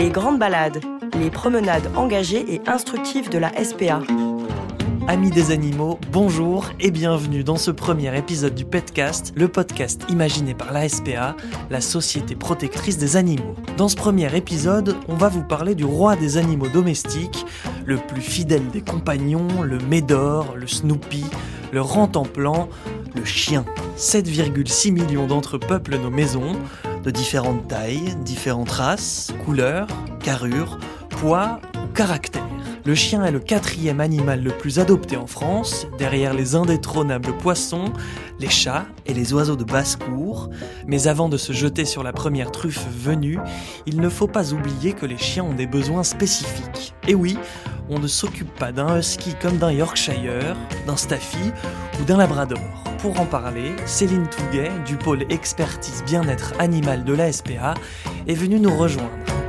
Les grandes balades, les promenades engagées et instructives de la SPA. Amis des animaux, bonjour et bienvenue dans ce premier épisode du Petcast, le podcast imaginé par la SPA, la Société protectrice des animaux. Dans ce premier épisode, on va vous parler du roi des animaux domestiques, le plus fidèle des compagnons, le Médor, le Snoopy, le Rantanplan, le chien. 7,6 millions d'entre eux peuplent nos maisons, de différentes tailles, différentes races, couleurs, carrures, poids ou caractères. Le chien est le quatrième animal le plus adopté en France, derrière les indétrônables poissons, les chats et les oiseaux de basse-cour. Mais avant de se jeter sur la première truffe venue, il ne faut pas oublier que les chiens ont des besoins spécifiques. Et oui, on ne s'occupe pas d'un husky comme d'un Yorkshire, d'un Staffy ou d'un Labrador. Pour en parler, Céline Touguet, du pôle expertise bien-être animal de la SPA, est venue nous rejoindre.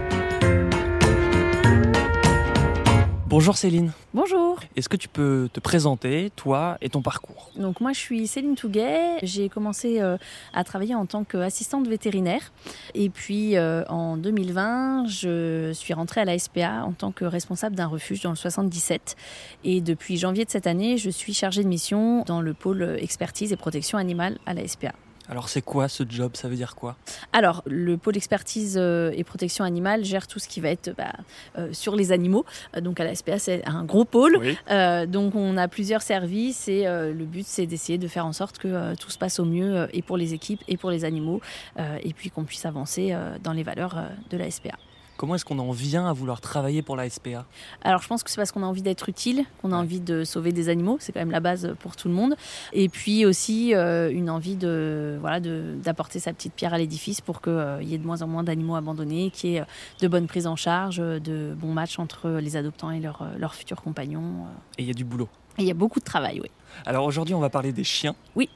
Bonjour Céline. Bonjour. Est-ce que tu peux te présenter, toi et ton parcours Donc moi je suis Céline Touguet, j'ai commencé euh, à travailler en tant qu'assistante vétérinaire et puis euh, en 2020 je suis rentrée à la SPA en tant que responsable d'un refuge dans le 77 et depuis janvier de cette année je suis chargée de mission dans le pôle expertise et protection animale à la SPA. Alors c'est quoi ce job? Ça veut dire quoi? Alors le pôle expertise euh, et protection animale gère tout ce qui va être bah, euh, sur les animaux. Euh, donc à la SPA c'est un gros pôle. Oui. Euh, donc on a plusieurs services et euh, le but c'est d'essayer de faire en sorte que euh, tout se passe au mieux et pour les équipes et pour les animaux euh, et puis qu'on puisse avancer euh, dans les valeurs euh, de la SPA. Comment est-ce qu'on en vient à vouloir travailler pour la SPA Alors je pense que c'est parce qu'on a envie d'être utile, qu'on a envie de sauver des animaux, c'est quand même la base pour tout le monde. Et puis aussi euh, une envie de voilà de- d'apporter sa petite pierre à l'édifice pour qu'il y ait de moins en moins d'animaux abandonnés, qu'il y ait euh, de bonnes prises en charge, euh, de bons matchs entre les adoptants et leurs euh, futurs compagnons. euh. Et il y a du boulot. Et il y a beaucoup de travail, oui. Alors aujourd'hui, on va parler des chiens. Oui.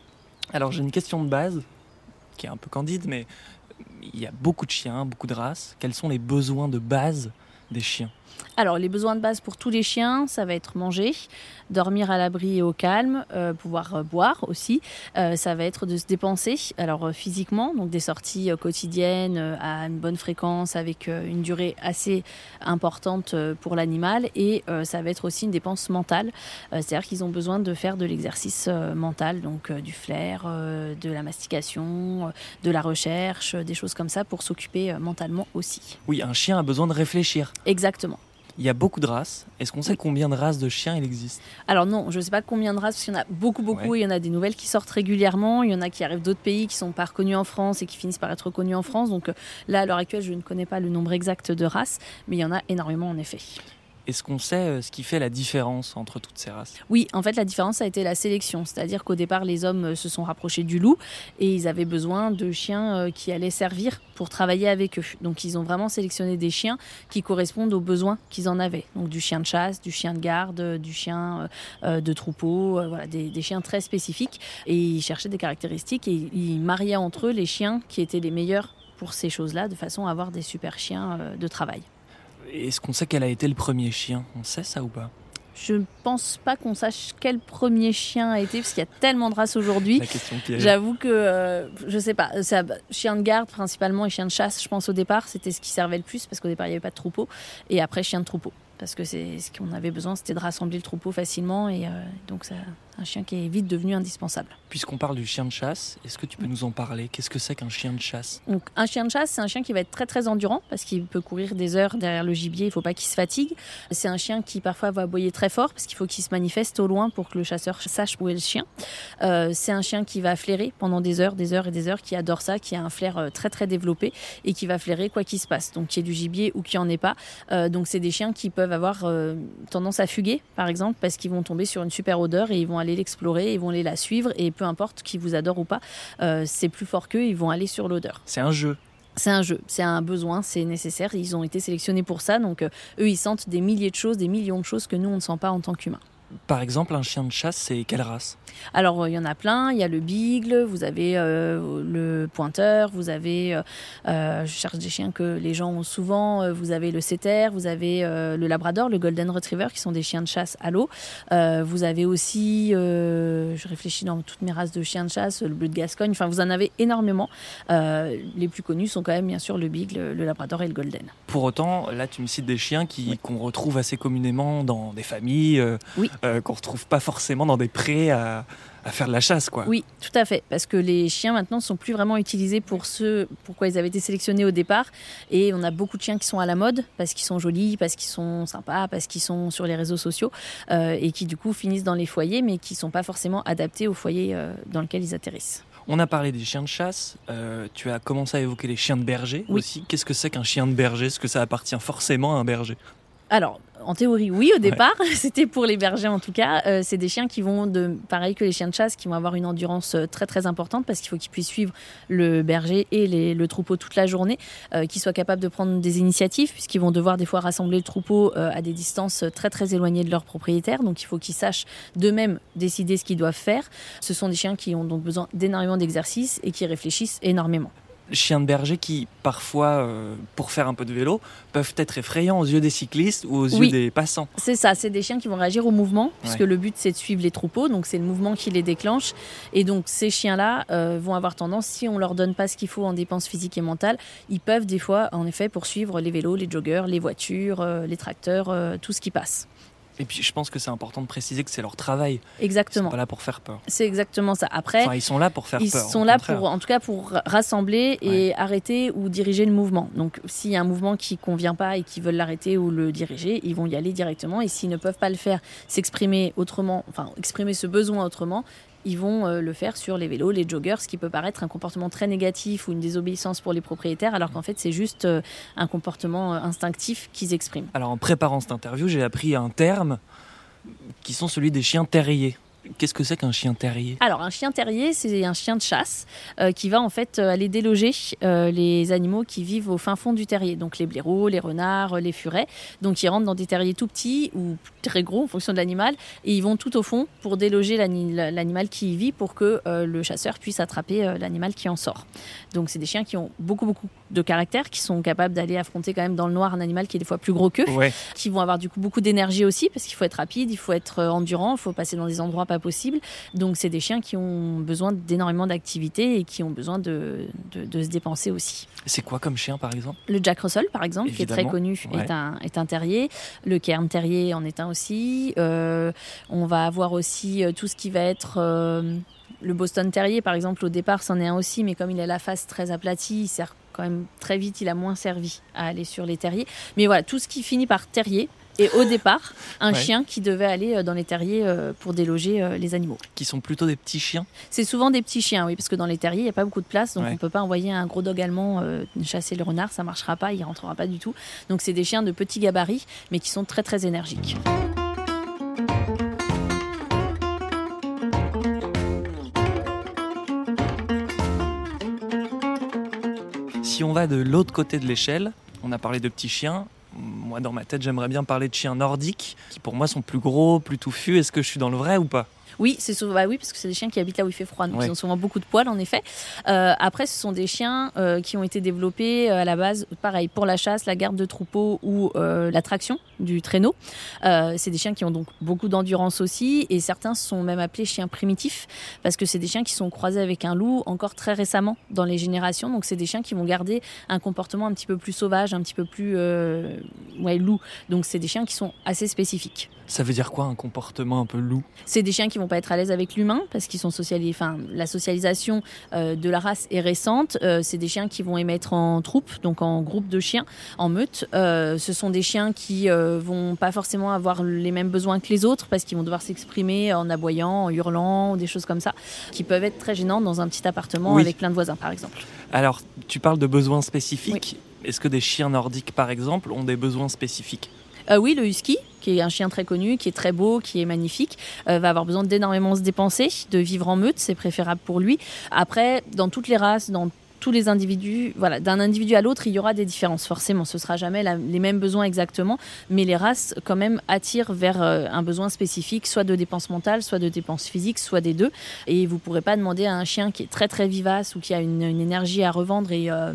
Alors j'ai une question de base qui est un peu candide, mais il y a beaucoup de chiens, beaucoup de races. Quels sont les besoins de base des chiens? Alors, les besoins de base pour tous les chiens, ça va être manger, dormir à l'abri et au calme, euh, pouvoir euh, boire aussi. Euh, ça va être de se dépenser, alors physiquement, donc des sorties quotidiennes à une bonne fréquence avec une durée assez importante pour l'animal. Et ça va être aussi une dépense mentale, c'est-à-dire qu'ils ont besoin de faire de l'exercice mental, donc du flair, de la mastication, de la recherche, des choses comme ça pour s'occuper mentalement aussi. Oui, un chien a besoin de réfléchir. Exactement. Il y a beaucoup de races. Est-ce qu'on sait combien de races de chiens il existe Alors non, je ne sais pas combien de races, parce qu'il y en a beaucoup, beaucoup. Ouais. Il y en a des nouvelles qui sortent régulièrement. Il y en a qui arrivent d'autres pays qui sont pas reconnus en France et qui finissent par être reconnus en France. Donc euh, là, à l'heure actuelle, je ne connais pas le nombre exact de races, mais il y en a énormément en effet. Est-ce qu'on sait euh, ce qui fait la différence entre toutes ces races? Oui, en fait, la différence a été la sélection. C'est-à-dire qu'au départ, les hommes euh, se sont rapprochés du loup et ils avaient besoin de chiens euh, qui allaient servir pour travailler avec eux. Donc, ils ont vraiment sélectionné des chiens qui correspondent aux besoins qu'ils en avaient. Donc, du chien de chasse, du chien de garde, du chien de troupeau, voilà, des, chiens très spécifiques. Et ils cherchaient des caractéristiques et ils mariaient entre eux les chiens qui étaient les meilleurs pour ces choses-là, de façon à avoir des super chiens de travail. Est-ce qu'on sait quel a été le premier chien? On sait ça ou pas? Je ne pense pas qu'on sache quel premier chien a été, parce qu'il y a tellement de races aujourd'hui. La question piège. J'avoue que euh, je sais pas, ça, chien de garde principalement et chien de chasse, je pense au départ, c'était ce qui servait le plus parce qu'au départ il n'y avait pas de troupeau. Et après chien de troupeau. Parce que c'est ce qu'on avait besoin, c'était de rassembler le troupeau facilement et euh, donc ça, un chien qui est vite devenu indispensable. Puisqu'on parle du chien de chasse, est-ce que tu peux nous en parler? Qu'est-ce que c'est qu'un chien de chasse? Donc un chien de chasse, c'est un chien qui va être très très endurant parce qu'il peut courir des heures derrière le gibier, il faut pas qu'il se fatigue. C'est un chien qui parfois va aboyer très fort parce qu'il faut qu'il se manifeste au loin pour que le chasseur sache où est le chien. Euh, c'est un chien qui va flairer pendant des heures, des heures et des heures, qui adore ça, qui a un flair euh, très très développé et qui va flairer quoi qu'il se passe. Donc qu'il y ait du gibier ou qu'il n'y en ait pas. Euh, donc c'est des chiens qui peuvent avoir euh, tendance à fuguer par exemple parce qu'ils vont tomber sur une super odeur et ils vont aller l'explorer, ils vont aller la suivre et peu importe qui vous adore ou pas, euh, c'est plus fort qu'eux, ils vont aller sur l'odeur. C'est un jeu. C'est un jeu, c'est un besoin, c'est nécessaire. Ils ont été sélectionnés pour ça, donc euh, eux, ils sentent des milliers de choses, des millions de choses que nous, on ne sent pas en tant qu'humains. Par exemple, un chien de chasse, c'est quelle race? Alors, il y en a plein. Il y a le Beagle, vous avez euh, le Pointeur, vous avez, euh, je cherche des chiens que les gens ont souvent, vous avez le Setter, vous avez le Labrador, le Golden Retriever, qui sont des chiens de chasse à l'eau. vous avez aussi, je réfléchis dans toutes mes races de chiens de chasse, le Bleu de Gascogne, enfin, vous en avez énormément. les plus connus sont quand même, bien sûr, le Beagle, le Labrador et le Golden. Pour autant, là, tu me cites des chiens qui, qu'on retrouve assez communément dans des familles, oui. qu'on ne retrouve pas forcément dans des prés à, à faire de la chasse, quoi. Oui, tout à fait, parce que les chiens maintenant ne sont plus vraiment utilisés pour ce pourquoi ils avaient été sélectionnés au départ, et on a beaucoup de chiens qui sont à la mode parce qu'ils sont jolis, parce qu'ils sont sympas, parce qu'ils sont sur les réseaux sociaux, euh, et qui du coup finissent dans les foyers, mais qui sont pas forcément adaptés au foyer euh, dans lequel ils atterrissent. On a parlé des chiens de chasse, euh, tu as commencé à évoquer les chiens de berger aussi. Qu'est-ce que c'est qu'un chien de berger? Est-ce que ça appartient forcément à un berger? Alors, en théorie, oui, au départ. C'était pour les bergers en tout cas. Euh, c'est des chiens qui vont, de, pareil que les chiens de chasse, qui vont avoir une endurance euh, très très importante parce qu'il faut qu'ils puissent suivre le berger et le troupeau toute la journée, euh, qu'ils soient capables de prendre des initiatives puisqu'ils vont devoir des fois rassembler le troupeau à des distances très très éloignées de leur propriétaire. Donc il faut qu'ils sachent d'eux-mêmes décider ce qu'ils doivent faire. Ce sont des chiens qui ont donc besoin d'énormément d'exercice et qui réfléchissent énormément chiens de berger qui, parfois, euh, pour faire un peu de vélo, peuvent être effrayants aux yeux des cyclistes ou aux yeux des passants. C'est ça, c'est des chiens qui vont réagir au mouvement, puisque le but c'est de suivre les troupeaux, donc c'est le mouvement qui les déclenche. Et donc ces chiens-là euh, vont avoir tendance, si on leur donne pas ce qu'il faut en dépenses physiques et mentales, ils peuvent des fois, en effet, poursuivre les vélos, les joggers, les voitures, euh, les tracteurs, tout ce qui passe. Et puis je pense que c'est important de préciser que c'est leur travail. Exactement. Ils sont pas là pour faire peur. C'est exactement ça. Après, enfin, ils sont là pour faire ils peur. Ils sont là pour, en tout cas, pour rassembler et arrêter ou diriger le mouvement. Donc, s'il y a un mouvement qui convient pas et qui veulent l'arrêter ou le diriger, ils vont y aller directement. Et s'ils ne peuvent pas le faire, s'exprimer autrement, enfin exprimer ce besoin autrement, ils vont euh, le faire sur les vélos, les joggers, ce qui peut paraître un comportement très négatif ou une désobéissance pour les propriétaires, alors qu'en fait c'est juste euh, un comportement euh, instinctif qu'ils expriment. Alors en préparant cette interview, j'ai appris un terme qui sont celui des chiens terriers. Qu'est-ce que c'est qu'un chien terrier? Alors, un chien terrier, c'est un chien de chasse euh, qui va en fait euh, aller déloger euh, les animaux qui vivent au fin fond du terrier. Donc, les blaireaux, les renards, les furets. Donc, ils rentrent dans des terriers tout petits ou très gros en fonction de l'animal et ils vont tout au fond pour déloger l'animal qui y vit pour que le chasseur puisse attraper l'animal qui en sort. Donc, c'est des chiens qui ont beaucoup, beaucoup de caractère, qui sont capables d'aller affronter quand même dans le noir un animal qui est des fois plus gros qu'eux, qui vont avoir du coup beaucoup d'énergie aussi parce qu'il faut être rapide, il faut être endurant, il faut passer dans des endroits pas possible. Donc c'est des chiens qui ont besoin d'énormément d'activité et qui ont besoin de, de, se dépenser aussi. C'est quoi comme chien par exemple? Le Jack Russell par exemple, qui est très connu, est, un, est un terrier. Le Cairn terrier en est un aussi. Euh, on va avoir aussi euh, tout ce qui va être... Euh, le Boston Terrier, par exemple, au départ, c'en est un aussi, mais comme il a la face très aplatie, il sert quand même très vite, il a moins servi à aller sur les terriers. Mais voilà, tout ce qui finit par terrier, et au départ, un chien qui devait aller euh, dans les terriers euh, pour déloger euh, les animaux. Qui sont plutôt des petits chiens C'est souvent des petits chiens, oui, parce que dans les terriers, il n'y a pas beaucoup de place, donc on ne peut pas envoyer un gros dog allemand chasser le renard, ça ne marchera pas, il ne rentrera pas du tout. Donc c'est des chiens de petits gabarits, mais qui sont très très énergiques. Si on va de l'autre côté de l'échelle, on a parlé de petits chiens, moi, dans ma tête, j'aimerais bien parler de chiens nordiques, qui pour moi sont plus gros, plus touffus. Est-ce que je suis dans le vrai ou pas? Oui, c'est souvent, bah oui, parce que c'est des chiens qui habitent là où il fait froid, donc ils ont souvent beaucoup de poils en effet. Euh, après, ce sont des chiens euh, qui ont été développés euh, à la base, pareil, pour la chasse, la garde de troupeau ou l'attraction du traîneau. c'est des chiens qui ont donc beaucoup d'endurance aussi, et certains sont même appelés chiens primitifs, parce que c'est des chiens qui sont croisés avec un loup encore très récemment dans les générations. Donc c'est des chiens qui vont garder un comportement un petit peu plus sauvage, un petit peu plus ouais, loup. Donc c'est des chiens qui sont assez spécifiques. Ça veut dire quoi un comportement un peu loup? C'est des chiens qui vont pas être à l'aise avec l'humain parce qu'ils sont socialisés. Enfin, la socialisation euh, de la race est récente. Euh, c'est des chiens qui vont émettre en troupe, donc en groupe de chiens, en meute. Euh, ce sont des chiens qui vont pas forcément avoir les mêmes besoins que les autres parce qu'ils vont devoir s'exprimer en aboyant, en hurlant, ou des choses comme ça, qui peuvent être très gênantes dans un petit appartement avec plein de voisins, par exemple. Alors, tu parles de besoins spécifiques. Est-ce que des chiens nordiques, par exemple, ont des besoins spécifiques? Euh, oui, le husky, qui est un chien très connu, qui est très beau, qui est magnifique, euh, va avoir besoin d'énormément se dépenser, de vivre en meute, c'est préférable pour lui. Après, dans toutes les races, dans tous les individus, voilà, d'un individu à l'autre, il y aura des différences. Forcément, ce sera jamais les mêmes besoins exactement, mais les races quand même attirent vers euh, un besoin spécifique, soit de dépenses mentales, soit de dépenses physiques, soit des deux. Et vous pourrez pas demander à un chien qui est très très vivace ou qui a une, énergie à revendre et euh,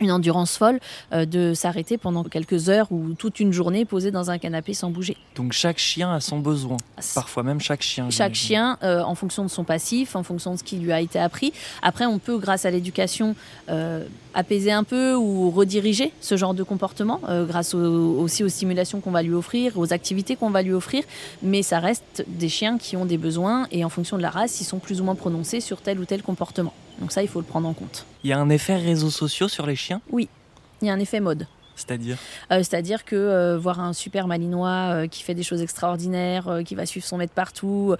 une endurance folle euh, de s'arrêter pendant quelques heures ou toute une journée posé dans un canapé sans bouger. Donc chaque chien a son besoin, parfois même chaque chien. Chaque chien, euh, en fonction de son passif, en fonction de ce qui lui a été appris. Après, on peut, grâce à l'éducation, euh, apaiser un peu ou rediriger ce genre de comportement, grâce aussi aux stimulations qu'on va lui offrir, aux activités qu'on va lui offrir. Mais ça reste des chiens qui ont des besoins et en fonction de la race, ils sont plus ou moins prononcés sur tel ou tel comportement. Donc ça, il faut le prendre en compte. Il y a un effet réseaux sociaux sur les chiens? Oui, il y a un effet mode. C'est-à-dire euh, C'est-à-dire que euh, voir un super malinois euh, qui fait des choses extraordinaires, qui va suivre son maître partout,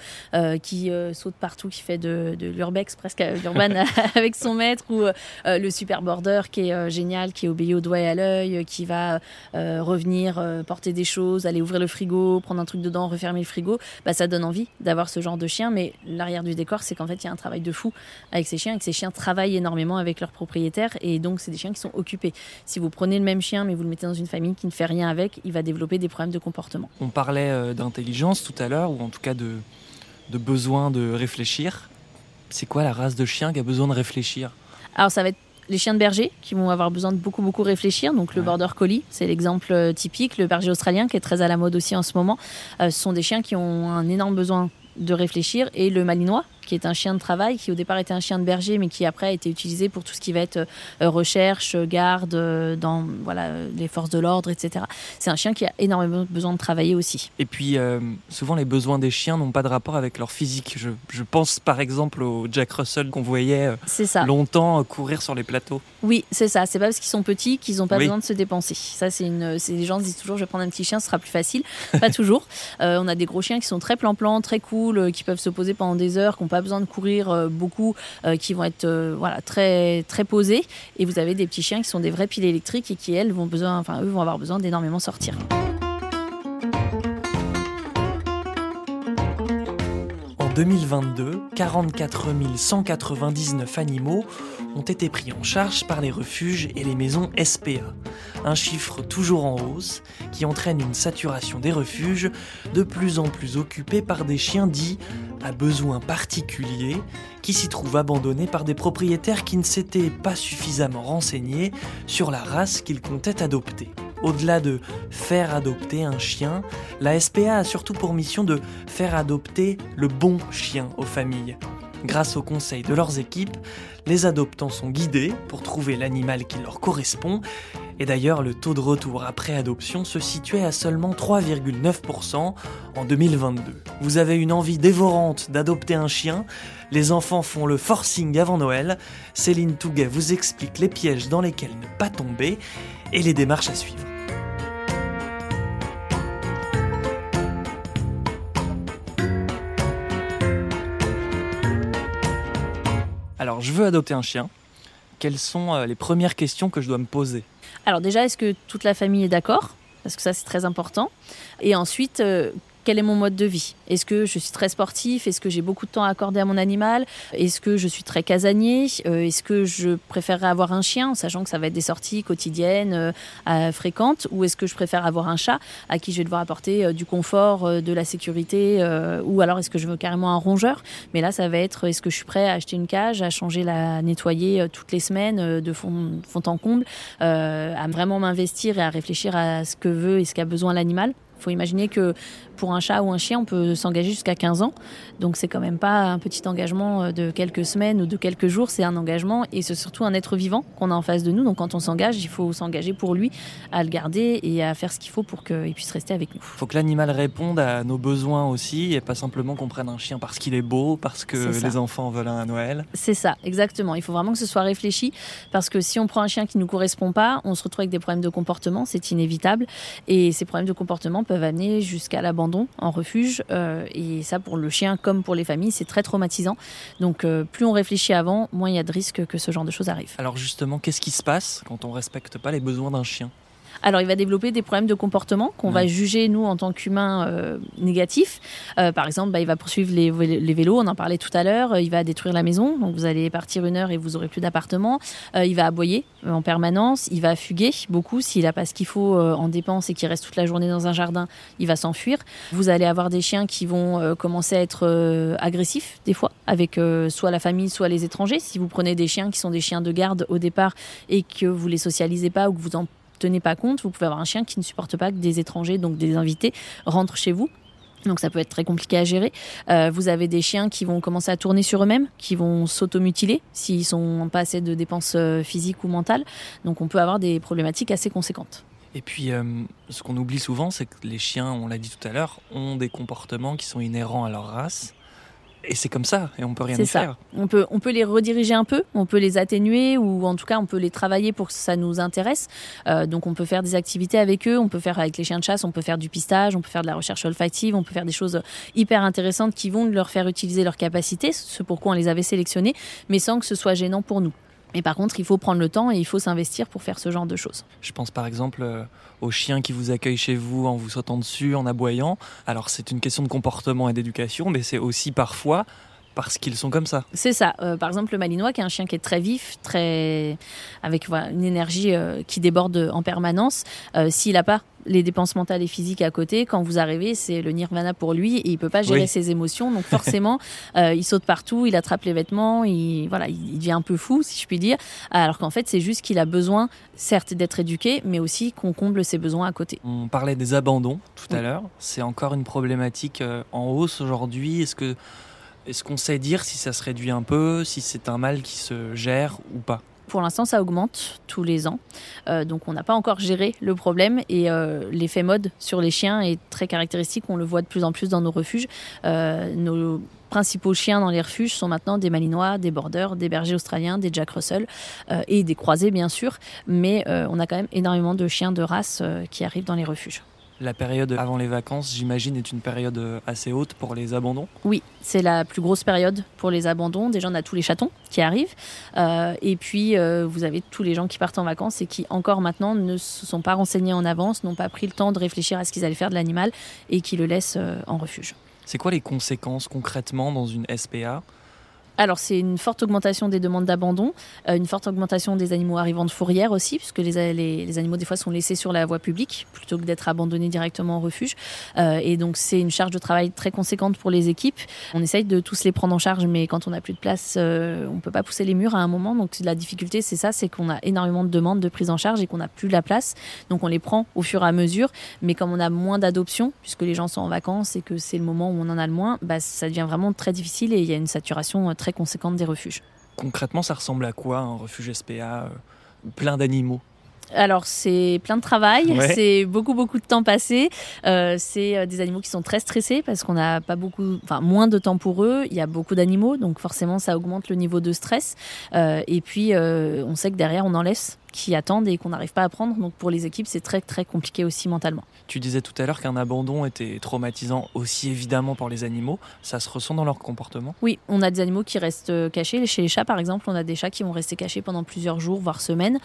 qui saute partout, qui fait de, l'urbex presque l'urban avec son maître, ou le super border qui est génial, qui est obéi au doigt et à l'œil, qui va revenir porter des choses, aller ouvrir le frigo, prendre un truc dedans, refermer le frigo, bah, ça donne envie d'avoir ce genre de chien. Mais l'arrière du décor, c'est qu'en fait, il y a un travail de fou avec ces chiens et que ces chiens travaillent énormément avec leurs propriétaires. Et donc, c'est des chiens qui sont occupés. Si vous prenez le même chien, mais vous le mettez dans une famille qui ne fait rien avec, il va développer des problèmes de comportement. On parlait euh, d'intelligence tout à l'heure, ou en tout cas de, de besoin de réfléchir. C'est quoi la race de chien qui a besoin de réfléchir? Alors ça va être les chiens de berger qui vont avoir besoin de beaucoup beaucoup réfléchir. Donc le border collie, c'est l'exemple euh, typique. Le berger australien qui est très à la mode aussi en ce moment. Euh, ce sont des chiens qui ont un énorme besoin de réfléchir. Et le malinois, qui est un chien de travail, qui au départ était un chien de berger, mais qui après a été utilisé pour tout ce qui va être euh, recherche, garde, euh, dans voilà, les forces de l'ordre, etc. C'est un chien qui a énormément besoin de travailler aussi. Et puis, euh, souvent, les besoins des chiens n'ont pas de rapport avec leur physique. Je, je pense par exemple au Jack Russell qu'on voyait longtemps courir sur les plateaux. Oui, c'est ça. C'est pas parce qu'ils sont petits qu'ils n'ont pas besoin de se dépenser. Ça, c'est une. Les gens se disent toujours, je vais prendre un petit chien, ce sera plus facile. pas toujours. on a des gros chiens qui sont très plan-plan, très cool, qui peuvent se poser pendant des heures, qui n'ont pas besoin de courir euh, beaucoup, euh, qui vont être euh, voilà, très, très posés. Et vous avez des petits chiens qui sont des vrais piles électriques et qui, elles, vont, besoin, enfin, eux, vont avoir besoin d'énormément sortir. 2022, 44 199 animaux ont été pris en charge par les refuges et les maisons SPA. Un chiffre toujours en hausse qui entraîne une saturation des refuges de plus en plus occupés par des chiens dits à besoins particuliers qui s'y trouvent abandonnés par des propriétaires qui ne s'étaient pas suffisamment renseignés sur la race qu'ils comptaient adopter. Au-delà de faire adopter un chien, la SPA a surtout pour mission de faire adopter le bon chien aux familles. Grâce au conseil de leurs équipes, les adoptants sont guidés pour trouver l'animal qui leur correspond. Et d'ailleurs, le taux de retour après adoption se situait à seulement 3,9% en 2022. Vous avez une envie dévorante d'adopter un chien, les enfants font le forcing avant Noël, Céline Touguet vous explique les pièges dans lesquels ne pas tomber et les démarches à suivre. Alors, je veux adopter un chien. Quelles sont euh, les premières questions que je dois me poser? Alors déjà, est-ce que toute la famille est d'accord? Parce que ça, c'est très important. Et ensuite, euh, quel est mon mode de vie? Est-ce que je suis très sportif? Est-ce que j'ai beaucoup de temps à accorder à mon animal? Est-ce que je suis très casanier? Euh, Est-ce que je préférerais avoir un chien, en sachant que ça va être des sorties quotidiennes, euh, fréquentes? Ou est-ce que je préfère avoir un chat à qui je vais devoir apporter euh, du confort, de la sécurité Ou alors est-ce que je veux carrément un rongeur? Mais là, ça va être est-ce que je suis prêt à acheter une cage, à changer la nettoyer toutes les semaines de fond, fond en comble, à vraiment m'investir et à réfléchir à ce que veut et ce qu'a besoin l'animal? Faut imaginer que pour un chat ou un chien, on peut s'engager jusqu'à 15 ans. Donc c'est quand même pas un petit engagement euh, de quelques semaines ou de quelques jours, c'est un engagement et c'est surtout un être vivant qu'on a en face de nous. Donc quand on s'engage, il faut s'engager pour lui, à le garder et à faire ce qu'il faut pour qu'il puisse rester avec nous. Il faut que l'animal réponde à nos besoins aussi et pas simplement qu'on prenne un chien parce qu'il est beau, parce que les enfants veulent un à Noël. C'est ça, exactement. Il faut vraiment que ce soit réfléchi parce que si on prend un chien qui ne nous correspond pas, on se retrouve avec des problèmes de comportement, c'est inévitable. Et ces problèmes de comportement peuvent amener jusqu'à l'abandon en refuge. Euh, et ça, pour le chien comme pour les familles, c'est très traumatisant. Donc, euh, plus on réfléchit avant, moins il y a de risques que ce genre de choses arrive. Alors justement, qu'est-ce qui se passe quand on respecte pas les besoins d'un chien? Alors, il va développer des problèmes de comportement qu'on va juger, nous, en tant qu'humains, euh, négatifs. Euh, par exemple, bah, il va poursuivre les, les, vélos, on en parlait tout à l'heure. Il va détruire la maison, donc vous allez partir une heure et vous aurez plus d'appartement. Euh, il va aboyer en permanence. Il va fuguer beaucoup. S'il n'a pas ce qu'il faut en dépenses et qu'il reste toute la journée dans un jardin, il va s'enfuir. Vous allez avoir des chiens qui vont commencer à être agressifs, des fois, avec soit la famille, soit les étrangers. Si vous prenez des chiens qui sont des chiens de garde au départ et que vous les socialisez pas ou que vous en tenez pas compte, vous pouvez avoir un chien qui ne supporte pas que des étrangers, donc des invités, rentrent chez vous. Donc ça peut être très compliqué à gérer. Euh, vous avez des chiens qui vont commencer à tourner sur eux-mêmes, qui vont s'automutiler s'ils sont pas assez de dépenses euh, physiques ou mentales. Donc on peut avoir des problématiques assez conséquentes. Et puis, euh, ce qu'on oublie souvent, c'est que les chiens, on l'a dit tout à l'heure, ont des comportements qui sont inhérents à leur race. Et c'est comme ça, et on peut rien y ça. faire. On peut, on peut les rediriger un peu, on peut les atténuer, ou en tout cas, on peut les travailler pour que ça nous intéresse. Euh, donc, on peut faire des activités avec eux, on peut faire avec les chiens de chasse, on peut faire du pistage, on peut faire de la recherche olfactive, on peut faire des choses hyper intéressantes qui vont leur faire utiliser leurs capacités, ce pourquoi on les avait sélectionnés, mais sans que ce soit gênant pour nous. Mais par contre, il faut prendre le temps et il faut s'investir pour faire ce genre de choses. Je pense par exemple euh, aux chiens qui vous accueillent chez vous en vous sautant dessus, en aboyant. Alors c'est une question de comportement et d'éducation, mais c'est aussi parfois parce qu'ils sont comme ça. C'est ça. Euh, par exemple, le Malinois, qui est un chien qui est très vif, très avec une énergie euh, qui déborde en permanence. Euh, s'il n'a pas les dépenses mentales et physiques à côté, quand vous arrivez, c'est le nirvana pour lui et il peut pas gérer ses émotions. Donc forcément, il saute partout, il attrape les vêtements, il voilà, il devient un peu fou, si je puis dire. Alors qu'en fait, c'est juste qu'il a besoin, certes, d'être éduqué, mais aussi qu'on comble ses besoins à côté. On parlait des abandons tout à l'heure. C'est encore une problématique en hausse aujourd'hui. Est-ce que est-ce qu'on sait dire si ça se réduit un peu, si c'est un mal qui se gère ou pas? Pour l'instant, ça augmente tous les ans. Euh, donc, on n'a pas encore géré le problème. Et euh, l'effet mode sur les chiens est très caractéristique. On le voit de plus en plus dans nos refuges. Euh, nos principaux chiens dans les refuges sont maintenant des malinois, des borders, des bergers australiens, des jack russell et des croisés, bien sûr. Mais on a quand même énormément de chiens de race qui arrivent dans les refuges. La période avant les vacances, j'imagine, est une période assez haute pour les abandons Oui, c'est la plus grosse période pour les abandons. Déjà, on a tous les chatons qui arrivent. Euh, et puis, euh, vous avez tous les gens qui partent en vacances et qui, encore maintenant, ne se sont pas renseignés en avance, n'ont pas pris le temps de réfléchir à ce qu'ils allaient faire de l'animal et qui le laissent euh, en refuge. C'est quoi les conséquences concrètement dans une SPA alors c'est une forte augmentation des demandes d'abandon, euh, une forte augmentation des animaux arrivant de fourrière aussi, puisque les, les, animaux des fois sont laissés sur la voie publique plutôt que d'être abandonnés directement au refuge. Euh, et donc c'est une charge de travail très conséquente pour les équipes. On essaye de tous les prendre en charge, mais quand on n'a plus de place, euh, on peut pas pousser les murs à un moment. Donc la difficulté c'est ça, c'est qu'on a énormément de demandes de prise en charge et qu'on n'a plus la place. Donc on les prend au fur et à mesure, mais comme on a moins d'adoptions, puisque les gens sont en vacances et que c'est le moment où on en a le moins, bah, ça devient vraiment très difficile et il y a une saturation très conséquente des refuges. Concrètement, ça ressemble à quoi un refuge SPA euh, plein d'animaux? Alors c'est plein de travail, c'est beaucoup beaucoup de temps passé. Euh, c'est euh, des animaux qui sont très stressés parce qu'on n'a pas beaucoup, enfin moins de temps pour eux. Il y a beaucoup d'animaux, donc forcément ça augmente le niveau de stress. et puis on sait que derrière on en laisse qui attendent et qu'on n'arrive pas à prendre. Donc pour les équipes, c'est très très compliqué aussi mentalement. Tu disais tout à l'heure qu'un abandon était traumatisant aussi évidemment pour les animaux. Ça se ressent dans leur comportement? Oui, on a des animaux qui restent euh, cachés. Chez les chats, par exemple, on a des chats qui vont rester cachés pendant plusieurs jours, voire semaines.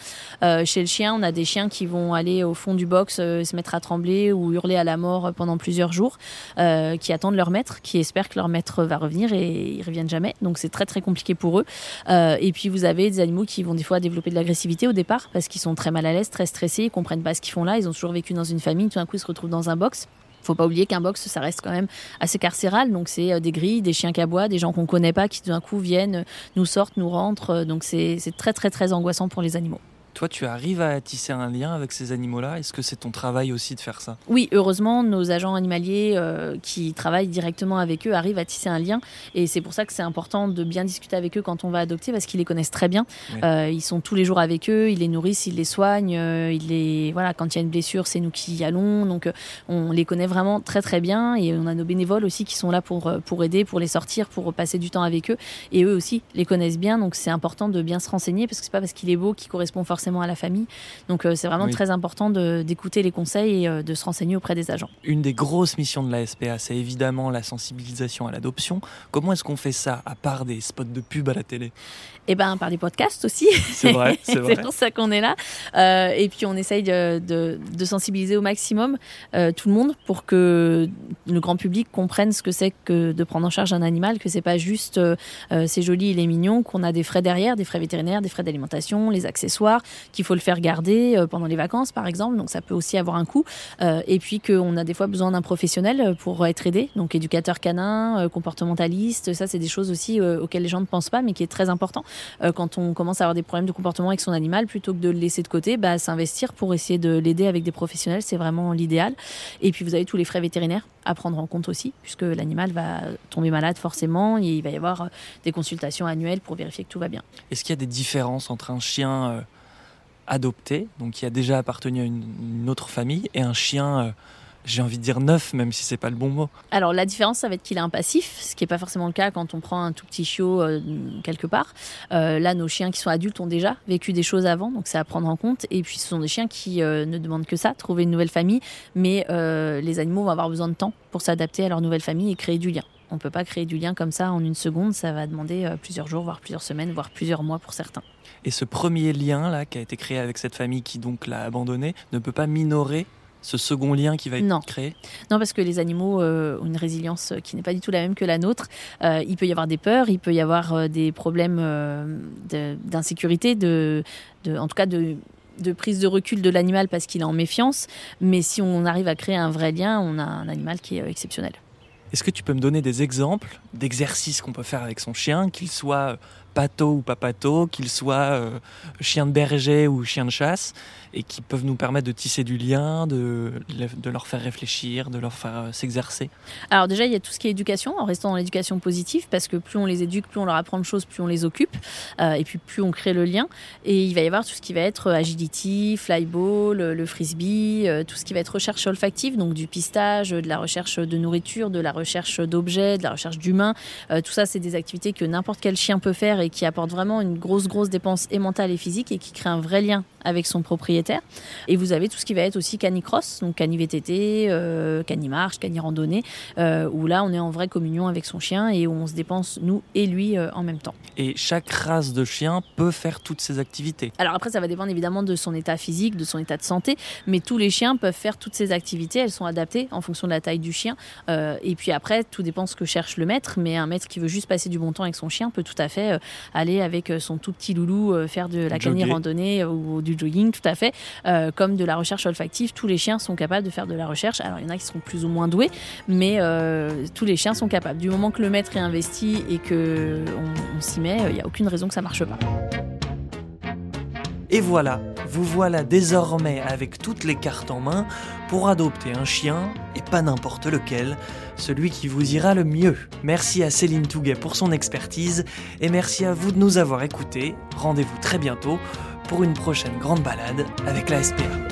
Euh, chez le chien, on a des chiens qui vont aller au fond du box, euh, se mettre à trembler ou hurler à la mort pendant plusieurs jours, qui attendent leur maître, qui espèrent que leur maître va revenir et ils reviennent jamais. Donc c'est très très compliqué pour eux. et puis vous avez des animaux qui vont des fois développer de l'agressivité au départ parce qu'ils sont très mal à l'aise, très stressés, ils comprennent pas ce qu'ils font là. Ils ont toujours vécu dans une famille, tout d'un coup ils se retrouvent dans un box. Faut pas oublier qu'un box, ça reste quand même assez carcéral. Donc c'est euh, des grilles, des chiens qui aboient, des gens qu'on connaît pas qui d'un coup viennent, nous sortent, nous rentrent. Euh, donc c'est très très très angoissant pour les animaux. Toi, tu arrives à tisser un lien avec ces animaux-là? Est-ce que c'est ton travail aussi de faire ça? Oui, heureusement, nos agents animaliers euh, qui travaillent directement avec eux arrivent à tisser un lien. Et c'est pour ça que c'est important de bien discuter avec eux quand on va adopter, parce qu'ils les connaissent très bien. Euh, ils sont tous les jours avec eux, ils les nourrissent, ils les soignent. Euh, ils les... voilà, quand il y a une blessure, c'est nous qui y allons. Donc on les connaît vraiment très très bien. Et on a nos bénévoles aussi qui sont là pour, pour aider, pour les sortir, pour passer du temps avec eux. Et eux aussi les connaissent bien. Donc c'est important de bien se renseigner, parce que c'est pas parce qu'il est beau qu'il correspond forcément forcément à la famille. Donc c'est vraiment très important d'écouter les conseils et de se renseigner auprès des agents. Une des grosses missions de la SPA, c'est évidemment la sensibilisation à l'adoption. Comment est-ce qu'on fait ça, à part des spots de pub à la télé? Eh ben, par des podcasts aussi. C'est vrai, c'est pour ça qu'on est là. Euh, et puis, on essaye de, de, sensibiliser au maximum euh, tout le monde pour que le grand public comprenne ce que c'est que de prendre en charge un animal, que c'est pas juste euh, c'est joli, il est mignon, qu'on a des frais derrière, des frais vétérinaires, des frais d'alimentation, les accessoires, qu'il faut le faire garder pendant les vacances, par exemple. Donc, ça peut aussi avoir un coût. et puis, qu'on a des fois besoin d'un professionnel pour être aidé. Donc, éducateur canin, comportementaliste, ça, c'est des choses aussi auxquelles les gens ne pensent pas, mais qui est très important. Euh, quand on commence à avoir des problèmes de comportement avec son animal, plutôt que de le laisser de côté, bah, s'investir pour essayer de l'aider avec des professionnels, c'est vraiment l'idéal. Et puis vous avez tous les frais vétérinaires à prendre en compte aussi, puisque l'animal va tomber malade forcément, et il va y avoir euh, des consultations annuelles pour vérifier que tout va bien. Est-ce qu'il y a des différences entre un chien euh, adopté, donc qui a déjà appartenu à une, autre famille, et un chien j'ai envie de dire neuf, même si c'est pas le bon mot. Alors la différence, ça va être qu'il est un passif, ce qui n'est pas forcément le cas quand on prend un tout petit chiot euh, quelque part. Euh, là, nos chiens qui sont adultes ont déjà vécu des choses avant, donc c'est à prendre en compte. Et puis ce sont des chiens qui euh, ne demandent que ça, trouver une nouvelle famille, mais les animaux vont avoir besoin de temps pour s'adapter à leur nouvelle famille et créer du lien. On ne peut pas créer du lien comme ça en une seconde, ça va demander plusieurs jours, voire plusieurs semaines, voire plusieurs mois pour certains. Et ce premier lien là qui a été créé avec cette famille qui donc l'a abandonné ne peut pas minorer ce second lien qui va être créé? Non, parce que les animaux euh, ont une résilience qui n'est pas du tout la même que la nôtre. Euh, il peut y avoir des peurs, il peut y avoir euh, des problèmes d'insécurité, de, en tout cas de, de prise de recul de l'animal parce qu'il est en méfiance. Mais si on arrive à créer un vrai lien, on a un animal qui est exceptionnel. Est-ce que tu peux me donner des exemples d'exercices qu'on peut faire avec son chien, qu'il soit pato ou pas pato, qu'il soit chien de berger ou chien de chasse et qui peuvent nous permettre de tisser du lien, de, de leur faire réfléchir, de leur faire euh, s'exercer Alors déjà, il y a tout ce qui est éducation, en restant dans l'éducation positive, parce que plus on les éduque, plus on leur apprend de choses, plus on les occupe, euh, et puis plus on crée le lien. Et il va y avoir tout ce qui va être euh, agility, flyball, le frisbee, tout ce qui va être recherche olfactive, donc du pistage, de la recherche de nourriture, de la recherche d'objets, de la recherche d'humains. tout ça, c'est des activités que n'importe quel chien peut faire et qui apportent vraiment une grosse, grosse dépense et mentale et physique et qui créent un vrai lien avec son propriétaire. Et vous avez tout ce qui va être aussi canicross, donc cani-VTT, euh, cani-marche, cani-randonnée, euh, où là on est en vraie communion avec son chien et où on se dépense nous et lui euh, en même temps. Et chaque race de chien peut faire toutes ces activités Alors après ça va dépendre évidemment de son état physique, de son état de santé, mais tous les chiens peuvent faire toutes ces activités, elles sont adaptées en fonction de la taille du chien. et puis après tout dépend ce que cherche le maître, mais un maître qui veut juste passer du bon temps avec son chien peut tout à fait aller avec son tout petit loulou faire de la cani-randonnée ou du jogging, tout à fait, euh, comme de la recherche olfactive. Tous les chiens sont capables de faire de la recherche. Alors il y en a qui sont plus ou moins doués, mais euh, tous les chiens sont capables. Du moment que le maître est investi et que on, s'y met, il n'y a aucune raison que ça marche pas. Et voilà, vous voilà désormais avec toutes les cartes en main pour adopter un chien, et pas n'importe lequel, celui qui vous ira le mieux. Merci à Céline Touguet pour son expertise, et merci à vous de nous avoir écoutés. Rendez-vous très bientôt pour une prochaine grande balade avec la SPA.